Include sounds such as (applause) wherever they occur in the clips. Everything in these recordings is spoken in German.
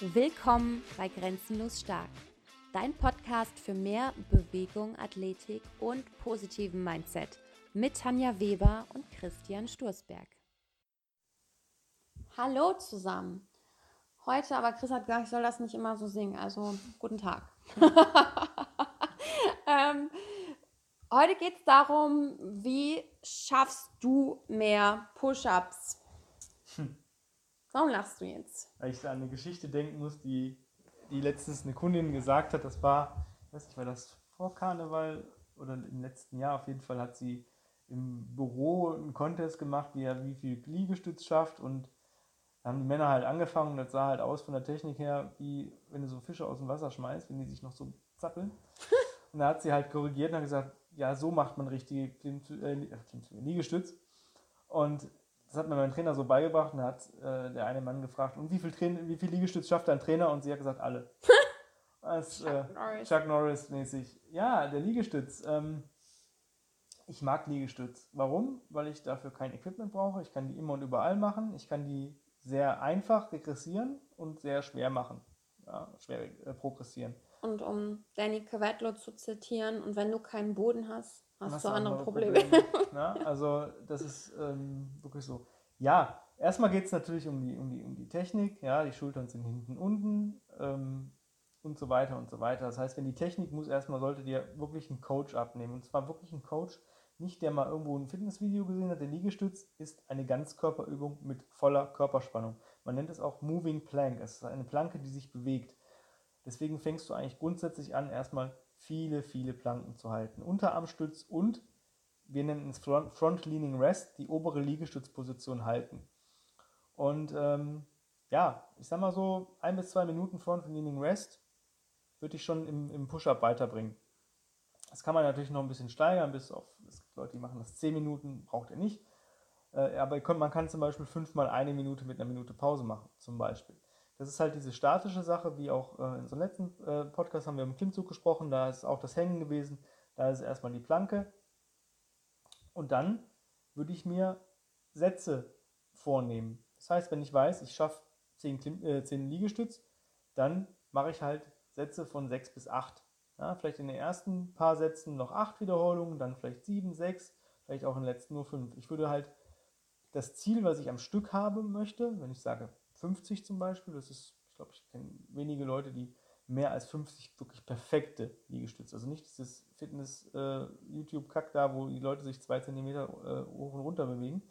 Willkommen bei Grenzenlos Stark, dein Podcast für mehr Bewegung, Athletik und positiven Mindset mit Tanja Weber und Christian Sturzberg. Hallo zusammen. Heute, aber Chris hat gesagt, ich soll das nicht immer so singen, also guten Tag. (laughs) ähm, heute geht es darum, wie schaffst du mehr Push-ups? Warum lachst du jetzt? Weil ich an eine Geschichte denken muss, die, die letztens eine Kundin gesagt hat, das war, ich weiß nicht, war das vor Karneval oder im letzten Jahr auf jeden Fall hat sie im Büro einen Contest gemacht, wie er wie viel Liegestütz schafft und da haben die Männer halt angefangen und das sah halt aus von der Technik her, wie wenn du so Fische aus dem Wasser schmeißt, wenn die sich noch so zappeln. (laughs) und da hat sie halt korrigiert und hat gesagt, ja, so macht man richtige äh, Liegestütz. Und das hat mir mein Trainer so beigebracht und hat äh, der eine Mann gefragt, und wie viel, Train wie viel Liegestütz schafft dein Trainer? Und sie hat gesagt, alle. (laughs) Als, Chuck, äh, Norris. Chuck Norris mäßig. Ja, der Liegestütz. Ähm, ich mag Liegestütz. Warum? Weil ich dafür kein Equipment brauche. Ich kann die immer und überall machen. Ich kann die sehr einfach regressieren und sehr schwer machen. Ja, schwer äh, progressieren. Und um Danny Cavatlo zu zitieren, und wenn du keinen Boden hast, hast du andere, andere Probleme. Probleme. Ja, (laughs) also das ist ähm, wirklich so. Ja, erstmal geht es natürlich um die, um, die, um die Technik. Ja, die Schultern sind hinten unten ähm, und so weiter und so weiter. Das heißt, wenn die Technik muss, erstmal sollte dir wirklich einen Coach abnehmen. Und zwar wirklich einen Coach, nicht der mal irgendwo ein Fitnessvideo gesehen hat. Der Liegestütz ist eine Ganzkörperübung mit voller Körperspannung. Man nennt es auch Moving Plank. Es ist eine Planke, die sich bewegt. Deswegen fängst du eigentlich grundsätzlich an, erstmal viele, viele Planken zu halten. Unterarmstütz und wir nennen es Front, Front Leaning Rest, die obere Liegestützposition halten. Und ähm, ja, ich sag mal so, ein bis zwei Minuten Front Leaning Rest würde ich schon im, im Push-Up weiterbringen. Das kann man natürlich noch ein bisschen steigern, bis auf, es gibt Leute, die machen das zehn Minuten, braucht ihr nicht. Äh, aber man kann zum Beispiel fünfmal eine Minute mit einer Minute Pause machen, zum Beispiel. Das ist halt diese statische Sache, wie auch äh, in unserem letzten äh, Podcast haben wir im Klimmzug gesprochen, da ist auch das Hängen gewesen, da ist erstmal die Planke. Und dann würde ich mir Sätze vornehmen. Das heißt, wenn ich weiß, ich schaffe 10, äh, 10 Liegestütz, dann mache ich halt Sätze von 6 bis 8. Ja, vielleicht in den ersten paar Sätzen noch 8 Wiederholungen, dann vielleicht 7, 6, vielleicht auch in den letzten nur 5. Ich würde halt das Ziel, was ich am Stück haben möchte, wenn ich sage 50 zum Beispiel. Das ist, ich glaube, ich kenne wenige Leute, die mehr als 50 wirklich perfekte Liegestütze. Also nicht dieses Fitness-YouTube-Kack äh, da, wo die Leute sich zwei Zentimeter äh, hoch und runter bewegen.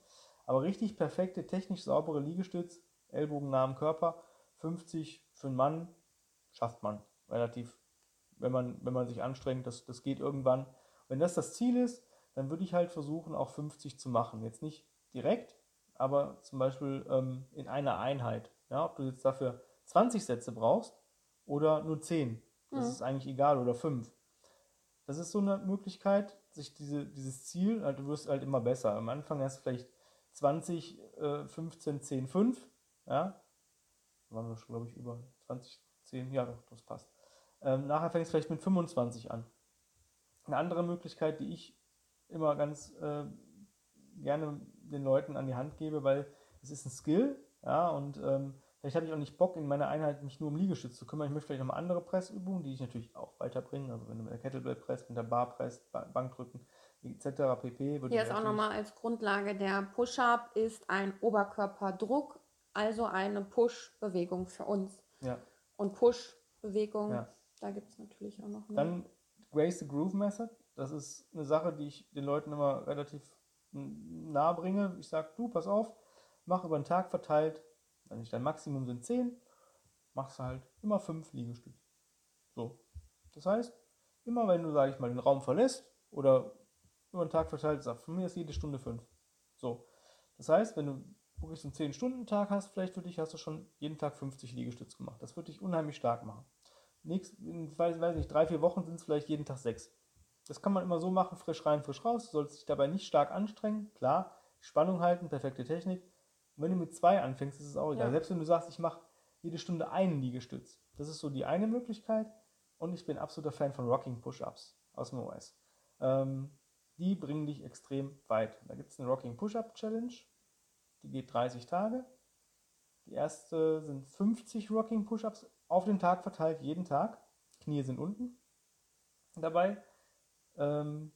Aber richtig perfekte, technisch saubere Liegestütz, Ellbogen nah am Körper, 50 für einen Mann schafft man relativ, wenn man, wenn man sich anstrengt, das, das geht irgendwann. Wenn das das Ziel ist, dann würde ich halt versuchen, auch 50 zu machen. Jetzt nicht direkt, aber zum Beispiel ähm, in einer Einheit. Ja, ob du jetzt dafür 20 Sätze brauchst oder nur 10, das mhm. ist eigentlich egal, oder 5. Das ist so eine Möglichkeit, sich diese, dieses Ziel, halt, du wirst halt immer besser. Am Anfang hast du vielleicht 20, äh, 15, 10, 5. Ja, da waren wir schon, glaube ich, über 20, 10, ja, doch, das passt. Ähm, nachher fängst du vielleicht mit 25 an. Eine andere Möglichkeit, die ich immer ganz äh, gerne den Leuten an die Hand gebe, weil es ist ein Skill, ja, und ähm, vielleicht habe ich auch nicht Bock, in meiner Einheit mich nur um Liegestütz zu kümmern. Ich möchte vielleicht noch mal andere Pressübungen, die ich natürlich auch weiterbringen. Also wenn du mit der Kettlebell presst, mit der Bar presst, Bankdrücken etc. pp. Hier ist auch nochmal als Grundlage der Push-Up ist ein Oberkörperdruck, also eine Push-Bewegung für uns. Ja. Und Push-Bewegung, ja. da gibt es natürlich auch noch mehr. Dann Grace the Groove Method. Das ist eine Sache, die ich den Leuten immer relativ nahe bringe. Ich sage, du, pass auf, mach über den Tag verteilt, wenn ich dein Maximum sind 10, machst halt immer 5 Liegestütze. So. Das heißt, immer wenn du, sage ich mal, den Raum verlässt oder über den Tag verteilt, sag, von mir ist jede Stunde 5. So. Das heißt, wenn du wirklich so einen 10-Stunden-Tag hast, vielleicht für dich hast du schon jeden Tag 50 Liegestütze gemacht. Das würde dich unheimlich stark machen. Nächst, in, weiß, weiß nicht, drei, vier Wochen sind es vielleicht jeden Tag 6. Das kann man immer so machen, frisch rein, frisch raus. Du sollst dich dabei nicht stark anstrengen. Klar, Spannung halten, perfekte Technik. Und wenn du mit zwei anfängst, ist es auch egal. Ja. Selbst wenn du sagst, ich mache jede Stunde einen Liegestütz. Das ist so die eine Möglichkeit. Und ich bin absoluter Fan von Rocking Push-Ups aus dem OS. Ähm, die bringen dich extrem weit. Da gibt es eine Rocking Push-Up Challenge. Die geht 30 Tage. Die erste sind 50 Rocking Push-Ups auf den Tag verteilt, jeden Tag. Knie sind unten dabei. Ähm,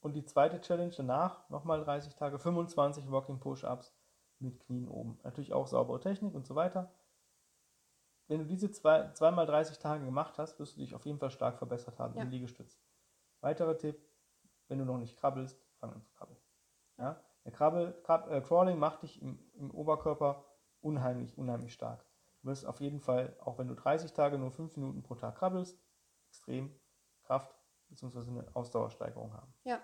und die zweite Challenge danach, nochmal 30 Tage, 25 Rocking Push-Ups mit Knien oben. Natürlich auch saubere Technik und so weiter. Wenn du diese zwei, zweimal 30 Tage gemacht hast, wirst du dich auf jeden Fall stark verbessert haben ja. im Liegestütz. Weiterer Tipp, wenn du noch nicht krabbelst, fang an zu krabbeln. Ja? Der Krabbel, Krab, äh, Crawling macht dich im, im Oberkörper unheimlich, unheimlich stark. Du wirst auf jeden Fall, auch wenn du 30 Tage nur 5 Minuten pro Tag krabbelst, extrem Kraft bzw. eine Ausdauersteigerung haben. Ja.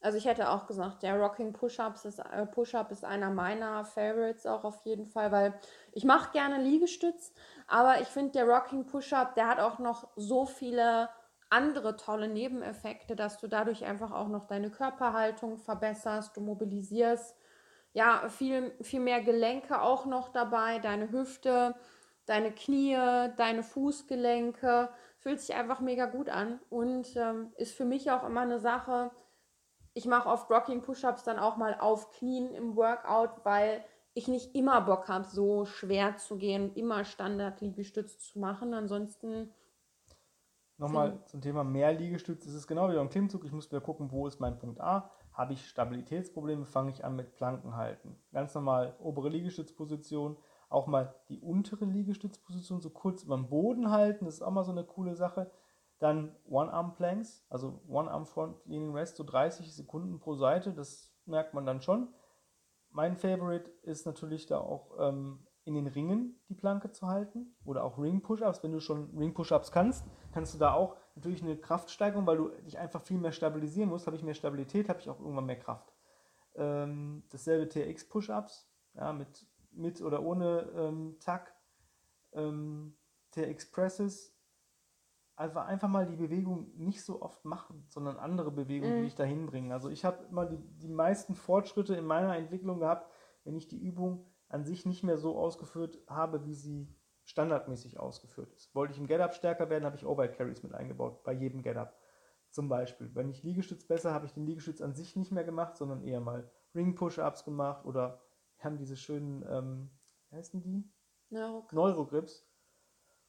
Also ich hätte auch gesagt, der Rocking Push-Ups ist, äh, Push-Up ist einer meiner Favorites auch auf jeden Fall, weil ich mache gerne Liegestütz, aber ich finde der Rocking Push-Up, der hat auch noch so viele andere tolle Nebeneffekte, dass du dadurch einfach auch noch deine Körperhaltung verbesserst, du mobilisierst ja viel, viel mehr Gelenke auch noch dabei, deine Hüfte, deine Knie, deine Fußgelenke, fühlt sich einfach mega gut an und ähm, ist für mich auch immer eine Sache, ich mache oft Rocking Push-Ups dann auch mal auf Knien im Workout, weil ich nicht immer Bock habe, so schwer zu gehen, immer Standard-Liegestütz zu machen. Ansonsten. Nochmal zum Thema mehr Liegestütz. Es ist genau wie beim Klimmzug. Ich muss wieder gucken, wo ist mein Punkt A. Habe ich Stabilitätsprobleme, fange ich an mit Planken halten. Ganz normal obere Liegestützposition. Auch mal die untere Liegestützposition so kurz über dem Boden halten. Das ist auch mal so eine coole Sache. Dann One-Arm-Planks, also One-Arm-Front-Leaning Rest, so 30 Sekunden pro Seite, das merkt man dann schon. Mein Favorite ist natürlich da auch ähm, in den Ringen die Planke zu halten oder auch Ring-Push-Ups. Wenn du schon Ring-Push-Ups kannst, kannst du da auch natürlich eine Kraftsteigerung, weil du dich einfach viel mehr stabilisieren musst. Habe ich mehr Stabilität, habe ich auch irgendwann mehr Kraft. Ähm, dasselbe TX-Push-Ups, ja, mit, mit oder ohne ähm, Tack. Ähm, TX-Presses einfach, einfach mal die Bewegung nicht so oft machen, sondern andere Bewegungen, mhm. die dich dahin bringen. Also ich habe immer die, die meisten Fortschritte in meiner Entwicklung gehabt, wenn ich die Übung an sich nicht mehr so ausgeführt habe, wie sie standardmäßig ausgeführt ist. Wollte ich im Get-Up stärker werden, habe ich Overhead Carries mit eingebaut, bei jedem Get-Up. Zum Beispiel. Wenn ich Liegestütz besser, habe ich den Liegestütz an sich nicht mehr gemacht, sondern eher mal Ring-Push-Ups gemacht oder wir haben diese schönen, ähm, wie heißen die? Neurogrips. Neurogrips.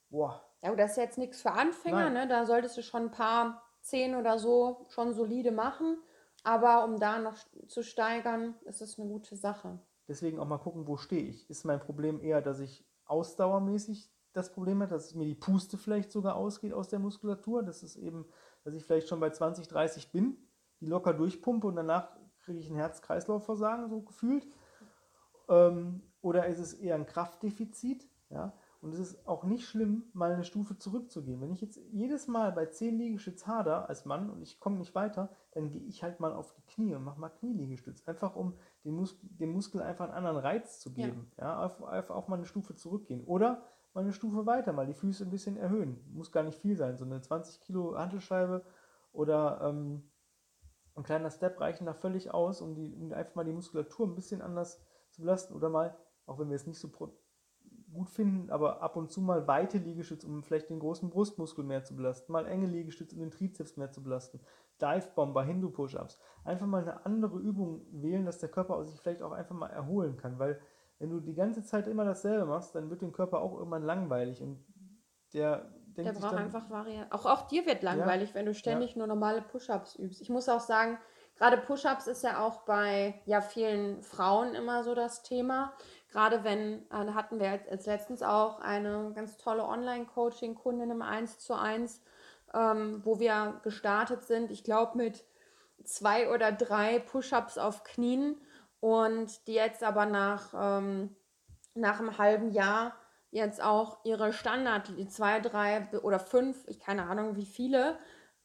Boah, ja, das ist jetzt nichts für Anfänger, ne? Da solltest du schon ein paar zehn oder so schon solide machen. Aber um da noch zu steigern, ist es eine gute Sache. Deswegen auch mal gucken, wo stehe ich. Ist mein Problem eher, dass ich ausdauermäßig das Problem habe, dass mir die Puste vielleicht sogar ausgeht aus der Muskulatur. Das ist eben, dass ich vielleicht schon bei 20, 30 bin, die locker durchpumpe und danach kriege ich ein Herz-Kreislauf-Versagen, so gefühlt. Ähm, oder ist es eher ein Kraftdefizit? Ja? Und es ist auch nicht schlimm, mal eine Stufe zurückzugehen. Wenn ich jetzt jedes Mal bei 10 Liegestütz hader als Mann und ich komme nicht weiter, dann gehe ich halt mal auf die Knie und mache mal Knieliegestütz. Einfach um dem, Mus dem Muskel einfach einen anderen Reiz zu geben. Ja, ja einfach, auch mal eine Stufe zurückgehen. Oder mal eine Stufe weiter, mal die Füße ein bisschen erhöhen. Muss gar nicht viel sein. So eine 20 Kilo Hantelscheibe oder ähm, ein kleiner Step reichen da völlig aus, um, die, um einfach mal die Muskulatur ein bisschen anders zu belasten. Oder mal, auch wenn wir es nicht so gut finden, aber ab und zu mal weite Liegestütze, um vielleicht den großen Brustmuskel mehr zu belasten, mal enge Liegestütze, um den Trizeps mehr zu belasten, Dive Bomber, Hindu Push-Ups. Einfach mal eine andere Übung wählen, dass der Körper sich vielleicht auch einfach mal erholen kann, weil wenn du die ganze Zeit immer dasselbe machst, dann wird dem Körper auch irgendwann langweilig und der denkt der braucht dann, einfach Varianten. Auch, auch dir wird langweilig, ja, wenn du ständig ja. nur normale Push-Ups übst. Ich muss auch sagen, gerade Push-Ups ist ja auch bei ja, vielen Frauen immer so das Thema. Gerade wenn, äh, hatten wir als, letztens auch eine ganz tolle Online-Coaching-Kundin im 1 zu 1, ähm, wo wir gestartet sind, ich glaube mit zwei oder drei Push-Ups auf Knien und die jetzt aber nach, ähm, nach einem halben Jahr jetzt auch ihre Standard, die zwei, drei oder fünf, ich keine Ahnung wie viele,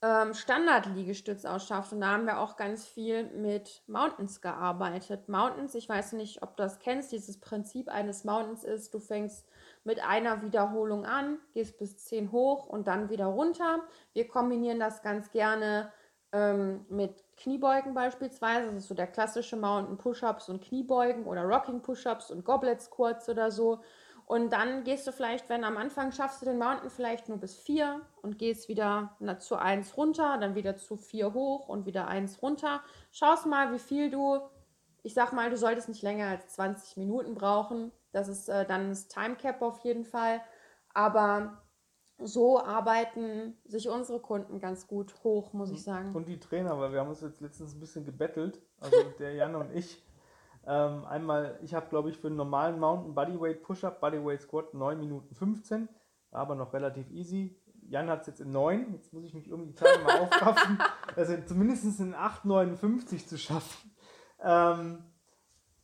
ähm, Standard-Liegestütz da haben wir auch ganz viel mit Mountains gearbeitet. Mountains, ich weiß nicht, ob du das kennst, dieses Prinzip eines Mountains ist, du fängst mit einer Wiederholung an, gehst bis 10 hoch und dann wieder runter. Wir kombinieren das ganz gerne ähm, mit Kniebeugen beispielsweise. Das ist so der klassische Mountain Push-Ups und Kniebeugen oder Rocking Push-Ups und Goblet Squats oder so. Und dann gehst du vielleicht, wenn am Anfang schaffst du den Mountain vielleicht nur bis 4 und gehst wieder zu 1 runter, dann wieder zu 4 hoch und wieder 1 runter. Schaust mal, wie viel du, ich sag mal, du solltest nicht länger als 20 Minuten brauchen. Das ist äh, dann das Timecap auf jeden Fall. Aber so arbeiten sich unsere Kunden ganz gut hoch, muss ich sagen. Und die Trainer, weil wir haben uns jetzt letztens ein bisschen gebettelt, also (laughs) der Jan und ich. Ähm, einmal, ich habe glaube ich für einen normalen Mountain Bodyweight Push-Up, Bodyweight Squat 9 Minuten 15, war aber noch relativ easy. Jan hat es jetzt in 9, jetzt muss ich mich irgendwie die Tage mal aufraffen, (laughs) also zumindest in 8,59 zu schaffen. Ähm,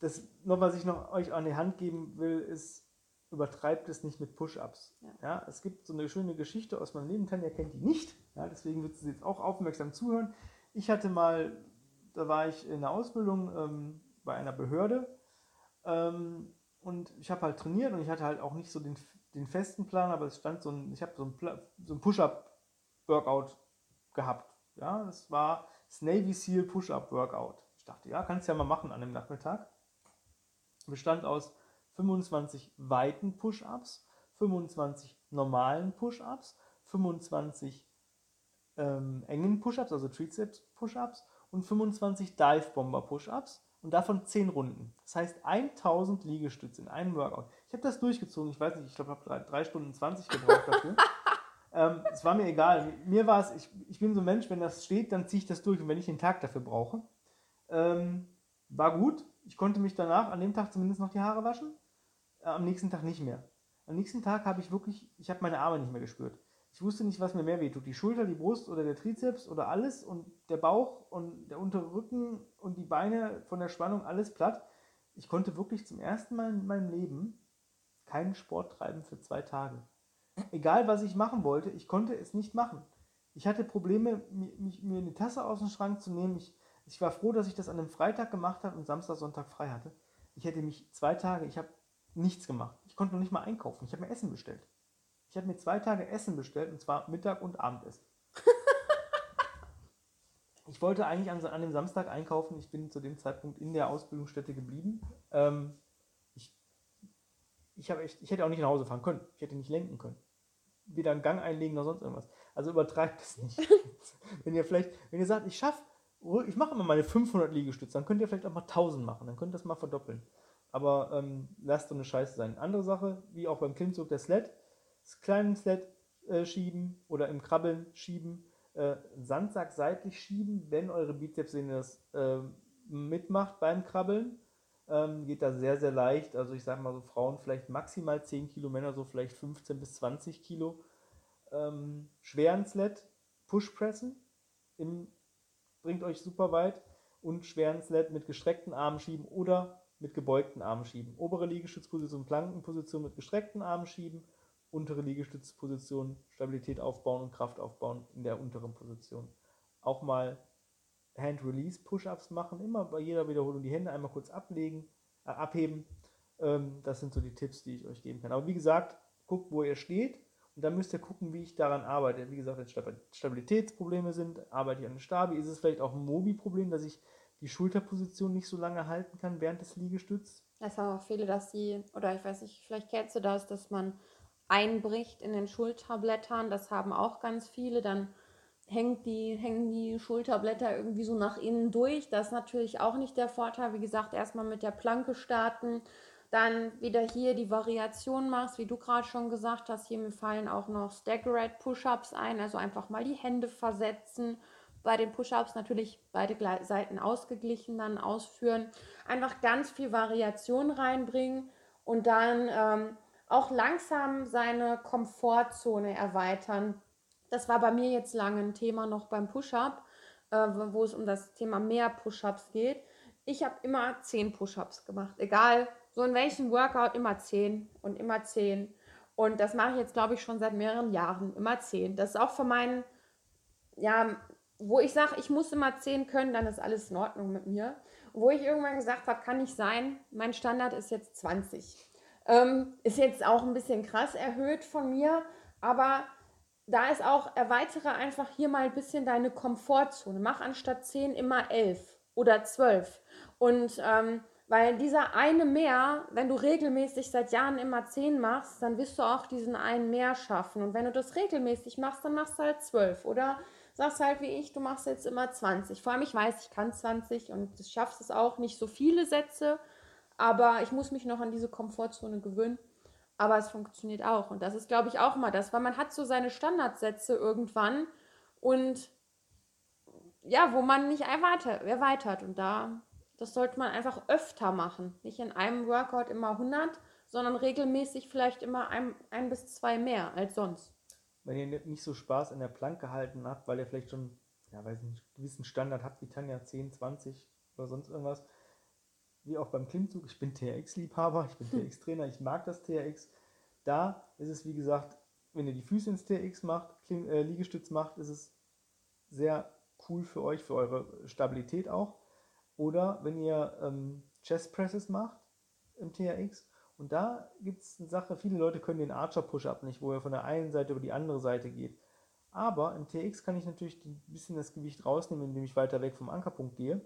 das noch, was ich noch euch an die Hand geben will, ist, übertreibt es nicht mit Push-Ups. Ja. ja. es gibt so eine schöne Geschichte aus meinem Leben, Tanja kennt die nicht, ja, deswegen wird sie jetzt auch aufmerksam zuhören. Ich hatte mal, da war ich in der Ausbildung ähm, bei einer Behörde ähm, und ich habe halt trainiert und ich hatte halt auch nicht so den, den festen Plan, aber es stand so ein, ich habe so ein, so ein Push-Up-Workout gehabt. Ja, das war das Navy SEAL Push-Up-Workout. Ich dachte, ja, kannst du ja mal machen an dem Nachmittag. Bestand aus 25 weiten Push-Ups, 25 normalen Push-Ups, 25 ähm, engen Push-Ups, also Triceps-Push-Ups und 25 Dive-Bomber-Push-Ups und davon 10 Runden. Das heißt 1000 Liegestütze in einem Workout. Ich habe das durchgezogen, ich weiß nicht, ich glaube, ich habe 3 Stunden 20 gebraucht dafür. (laughs) ähm, es war mir egal. Mir war es, ich, ich bin so ein Mensch, wenn das steht, dann ziehe ich das durch und wenn ich den Tag dafür brauche. Ähm, war gut. Ich konnte mich danach an dem Tag zumindest noch die Haare waschen äh, am nächsten Tag nicht mehr. Am nächsten Tag habe ich wirklich, ich habe meine Arme nicht mehr gespürt. Ich wusste nicht, was mir mehr wehtut. Die Schulter, die Brust oder der Trizeps oder alles und der Bauch und der untere Rücken und die Beine von der Spannung, alles platt. Ich konnte wirklich zum ersten Mal in meinem Leben keinen Sport treiben für zwei Tage. Egal, was ich machen wollte, ich konnte es nicht machen. Ich hatte Probleme, mir, eine Tasse aus dem Schrank zu nehmen. Ich, ich war froh, dass ich das an einem Freitag gemacht habe und Samstag, Sonntag frei hatte. Ich hätte mich zwei Tage, ich habe nichts gemacht. Ich konnte noch nicht mal einkaufen. Ich habe mir Essen bestellt. Ich habe mir zwei Tage Essen bestellt und zwar Mittag und Abendessen. (laughs) ich wollte eigentlich an, an, dem Samstag einkaufen. Ich bin zu dem Zeitpunkt in der Ausbildungsstätte geblieben. Ähm, ich, ich, echt, ich hätte auch nicht nach Hause fahren können. Ich hätte nicht lenken können. Weder einen Gang einlegen noch sonst irgendwas. Also übertreibt es nicht. (laughs) wenn ihr vielleicht, wenn ihr sagt, ich schaffe, ich mache immer meine 500 Liegestütze, dann könnt ihr vielleicht auch mal 1000 machen. Dann könnt ihr das mal verdoppeln aber ähm, lasst so eine Scheiße sein. Andere Sache, wie auch beim Klimmzug der Sled, das kleine Sled äh, schieben oder im Krabbeln schieben, äh, Sandsack seitlich schieben, wenn eure Bizepssehne das äh, mitmacht beim Krabbeln. Ähm, geht da sehr, sehr leicht. Also ich sage mal so, Frauen vielleicht maximal 10 Kilo, Männer so vielleicht 15 bis 20 Kilo. Ähm, schweren Sled, Pushpressen, im, bringt euch super weit. Und schweren Sled mit gestreckten Armen schieben oder mit gebeugten Armen schieben. Obere Liegestützposition, Plankenposition mit gestreckten Armen schieben. Untere Liegestützposition, Stabilität aufbauen und Kraft aufbauen in der unteren Position. Auch mal Hand-Release-Push-Ups machen, immer bei jeder Wiederholung die Hände einmal kurz ablegen, äh, abheben. Ähm, das sind so die Tipps, die ich euch geben kann. Aber wie gesagt, guckt, wo ihr steht und dann müsst ihr gucken, wie ich daran arbeite. Wie gesagt, wenn Stabilitätsprobleme sind, arbeite ich an der Stabi. Ist es vielleicht auch ein Mobi-Problem, dass ich die Schulterposition nicht so lange halten kann während des Liegestütz. Es haben auch viele, dass sie, oder ich weiß nicht, vielleicht kennst du das, dass man einbricht in den Schulterblättern. Das haben auch ganz viele. Dann hängt die, hängen die Schulterblätter irgendwie so nach innen durch. Das ist natürlich auch nicht der Vorteil. Wie gesagt, erstmal mit der Planke starten. Dann wieder hier die Variation machst, wie du gerade schon gesagt hast. Hier mir fallen auch noch Staggerate Push-Ups ein, also einfach mal die Hände versetzen bei den Push-Ups natürlich beide Seiten ausgeglichen dann ausführen. Einfach ganz viel Variation reinbringen und dann ähm, auch langsam seine Komfortzone erweitern. Das war bei mir jetzt lange ein Thema noch beim Push-Up, äh, wo es um das Thema mehr Push-Ups geht. Ich habe immer 10 Push-Ups gemacht, egal so in welchem Workout, immer 10 und immer 10. Und das mache ich jetzt, glaube ich, schon seit mehreren Jahren, immer 10. Das ist auch für meinen, ja, wo ich sage, ich muss immer 10 können, dann ist alles in Ordnung mit mir. Wo ich irgendwann gesagt habe, kann nicht sein, mein Standard ist jetzt 20. Ähm, ist jetzt auch ein bisschen krass erhöht von mir, aber da ist auch, erweitere einfach hier mal ein bisschen deine Komfortzone. Mach anstatt 10 immer 11 oder 12. Und ähm, weil dieser eine mehr, wenn du regelmäßig seit Jahren immer 10 machst, dann wirst du auch diesen einen mehr schaffen. Und wenn du das regelmäßig machst, dann machst du halt 12 oder sagst halt wie ich, du machst jetzt immer 20. Vor allem ich weiß, ich kann 20 und du schaffst es auch nicht so viele Sätze, aber ich muss mich noch an diese Komfortzone gewöhnen. Aber es funktioniert auch. Und das ist, glaube ich, auch mal das, weil man hat so seine Standardsätze irgendwann und ja, wo man nicht erweitert. Und da, das sollte man einfach öfter machen. Nicht in einem Workout immer 100, sondern regelmäßig vielleicht immer ein, ein bis zwei mehr als sonst. Wenn ihr nicht so Spaß in der Plank gehalten habt, weil ihr vielleicht schon, ja, weiß nicht, einen gewissen Standard habt, wie Tanja 10, 20 oder sonst irgendwas, wie auch beim Klimmzug, ich bin TRX-Liebhaber, ich bin TRX-Trainer, ich mag das TRX. Da ist es, wie gesagt, wenn ihr die Füße ins TRX macht, Klim äh, Liegestütz macht, ist es sehr cool für euch, für eure Stabilität auch. Oder wenn ihr ähm, Chest Presses macht im TRX. Und da gibt es eine Sache, viele Leute können den Archer Push-Up nicht, wo er von der einen Seite über die andere Seite geht. Aber im TX kann ich natürlich ein bisschen das Gewicht rausnehmen, indem ich weiter weg vom Ankerpunkt gehe.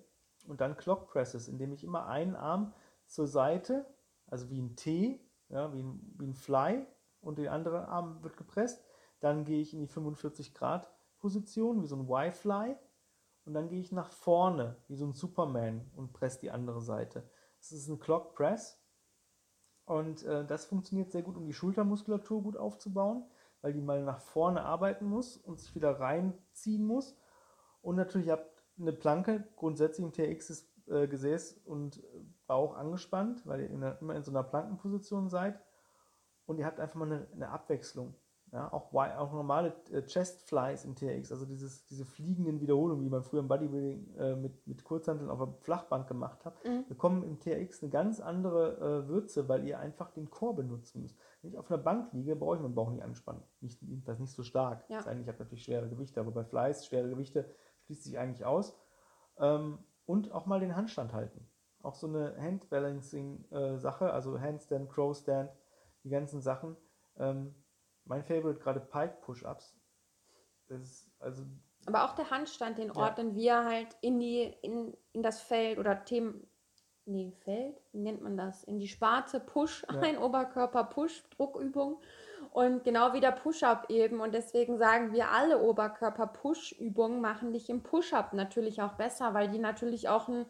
Und dann Clock Presses, indem ich immer einen Arm zur Seite, also wie ein T, ja, wie, ein, wie ein Fly, und der andere Arm wird gepresst. Dann gehe ich in die 45 Grad Position, wie so ein Y-Fly. Und dann gehe ich nach vorne, wie so ein Superman und presse die andere Seite. Das ist ein Clock Press. Und äh, das funktioniert sehr gut, um die Schultermuskulatur gut aufzubauen, weil die mal nach vorne arbeiten muss und sich wieder reinziehen muss. Und natürlich habt eine Planke, grundsätzlich im TX ist äh, Gesäß und Bauch angespannt, weil ihr immer in so einer Plankenposition seid. Und ihr habt einfach mal eine, eine Abwechslung. Ja, auch, auch normale äh, Chest Flies im TX, also dieses, diese fliegenden Wiederholungen, wie man früher im Bodybuilding äh, mit, mit Kurzhanteln auf der Flachbank gemacht hat, mhm. bekommen im TX eine ganz andere äh, Würze, weil ihr einfach den Chor benutzen müsst. Wenn ich auf einer Bank liege, brauche ich meinen Bauch nicht anspannen. Nicht, das nicht so stark. Ja. Das heißt, ich habe natürlich schwere Gewichte, aber bei Flies, schwere Gewichte, schließt sich eigentlich aus. Ähm, und auch mal den Handstand halten. Auch so eine Handbalancing-Sache, äh, also Handstand, Crowstand, die ganzen Sachen. Ähm, mein Favorite gerade Pike Push-Ups. also. Aber auch der Handstand, den ordnen ja. wir halt in die, in, in das Feld oder Themen. Nee, Feld, wie nennt man das? In die Sparte Push ja. (laughs) ein, Oberkörper Push, Druckübung. Und genau wie der Push-Up eben. Und deswegen sagen wir, alle Oberkörper-Push-Übungen machen dich im Push-Up natürlich auch besser, weil die natürlich auch einen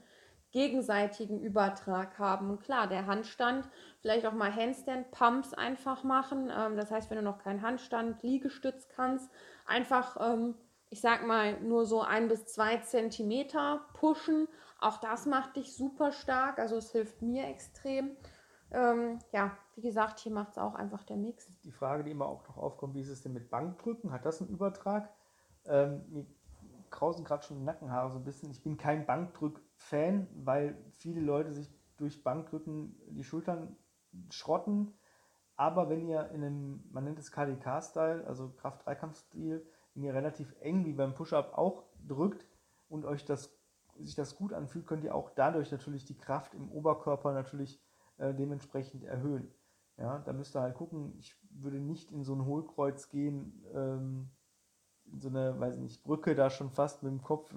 gegenseitigen Übertrag haben. Und klar, der Handstand, vielleicht auch mal Handstand-Pumps einfach machen. Ähm, das heißt, wenn du noch keinen Handstand, Liegestütz kannst, einfach, ähm, ich sag mal, nur so ein bis zwei Zentimeter pushen. Auch das macht dich super stark. Also es hilft mir extrem. Ähm, ja, wie gesagt, hier macht es auch einfach der Mix. Die Frage, die immer auch noch aufkommt, wie ist es denn mit Bankdrücken? Hat das einen Übertrag? Ähm, mir krausen gerade schon die Nackenhaare so ein bisschen. Ich bin kein Bankdrück-Fan, weil viele Leute sich durch Bankdrücken die Schultern schrotten. Aber wenn ihr in einem, man nennt es KDK-Style, also Kraft-Dreikampf-Stil, wenn ihr relativ eng wie beim Push-Up auch drückt und euch das, sich das gut anfühlt, könnt ihr auch dadurch natürlich die Kraft im Oberkörper natürlich äh, dementsprechend erhöhen. Ja, da müsst ihr halt gucken, ich würde nicht in so ein Hohlkreuz gehen, ähm, in so eine, weiß nicht, Brücke da schon fast mit dem Kopf,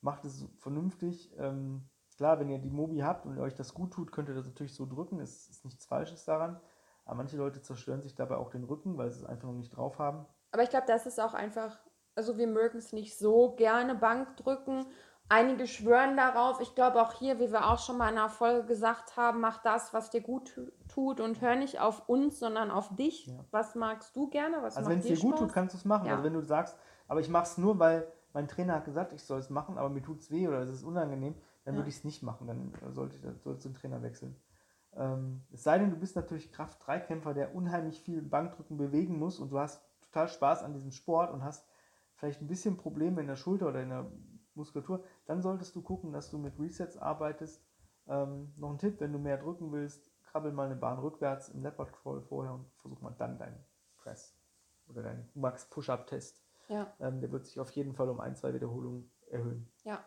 macht es vernünftig. Ähm, klar, wenn ihr die Mobi habt und euch das gut tut, könnt ihr das natürlich so drücken, es ist nichts Falsches daran. Aber manche Leute zerstören sich dabei auch den Rücken, weil sie es einfach noch nicht drauf haben. Aber ich glaube, das ist auch einfach, also wir mögen es nicht so gerne Bank drücken. Einige schwören darauf. Ich glaube auch hier, wie wir auch schon mal in einer Folge gesagt haben, mach das, was dir gut tut und hör nicht auf uns, sondern auf dich. Ja. Was magst du gerne? Was also wenn es dir gut tut, kannst du es machen. Ja. Also wenn du sagst, aber ich mache es nur, weil mein Trainer hat gesagt, ich soll es machen, aber mir tut es weh oder es ist unangenehm, dann ja. würde ich es nicht machen. Dann sollte ich sollst du den Trainer wechseln. Ähm, es sei denn, du bist natürlich Kraft-3-Kämpfer, der unheimlich viel Bankdrücken bewegen muss und du hast total Spaß an diesem Sport und hast vielleicht ein bisschen Probleme in der Schulter oder in der Muskulatur, dann solltest du gucken, dass du mit Resets arbeitest. Ähm, noch ein Tipp, wenn du mehr drücken willst, krabbel mal eine Bahn rückwärts im Leopard Crawl vorher und versuch mal dann deinen Press oder deinen Max Push-Up Test. Ja. Ähm, der wird sich auf jeden Fall um ein, zwei Wiederholungen erhöhen. Ja.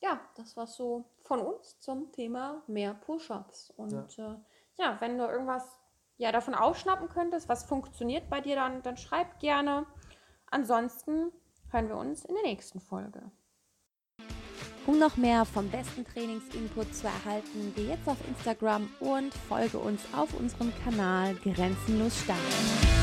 Ja, das war so von uns zum Thema mehr Push-Ups. Und ja. Äh, ja, wenn du irgendwas ja, davon aufschnappen könntest, was funktioniert bei dir, dann, dann schreib gerne. Ansonsten hören wir uns in der nächsten Folge. Um noch mehr vom besten Trainingsinput zu erhalten, geh jetzt auf Instagram und folge uns auf unserem Kanal Grenzenlos Stark.